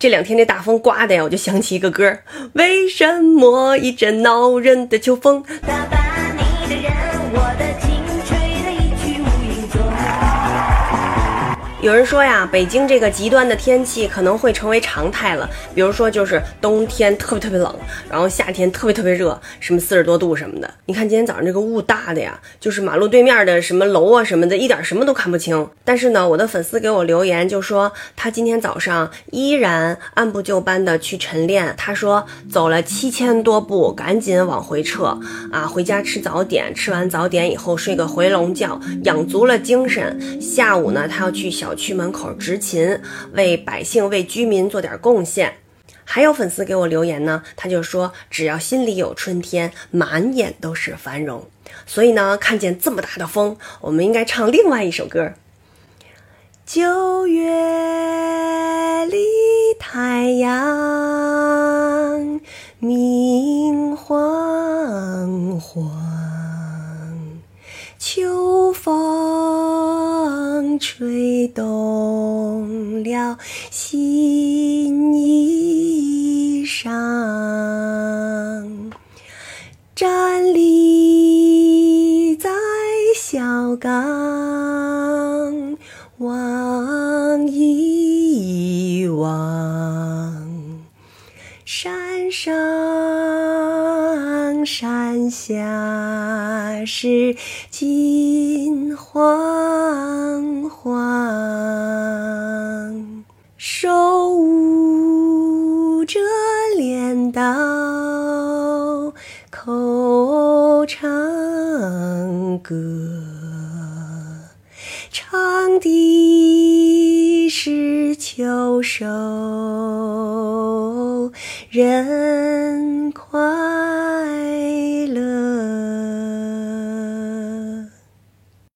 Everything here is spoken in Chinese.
这两天这大风刮的呀，我就想起一个歌儿为什么一阵恼人的秋风？有人说呀，北京这个极端的天气可能会成为常态了。比如说，就是冬天特别特别冷，然后夏天特别特别热，什么四十多度什么的。你看今天早上这个雾大的呀，就是马路对面的什么楼啊什么的，一点什么都看不清。但是呢，我的粉丝给我留言就说，他今天早上依然按部就班的去晨练。他说走了七千多步，赶紧往回撤啊，回家吃早点，吃完早点以后睡个回笼觉，养足了精神。下午呢，他要去小小区门口执勤，为百姓、为居民做点贡献。还有粉丝给我留言呢，他就说只要心里有春天，满眼都是繁荣。所以呢，看见这么大的风，我们应该唱另外一首歌。九月里太阳明晃晃，秋风吹动了新衣裳，站立在小岗望一望，山上山下是金黄，笑，口唱歌。唱的是秋收，人夸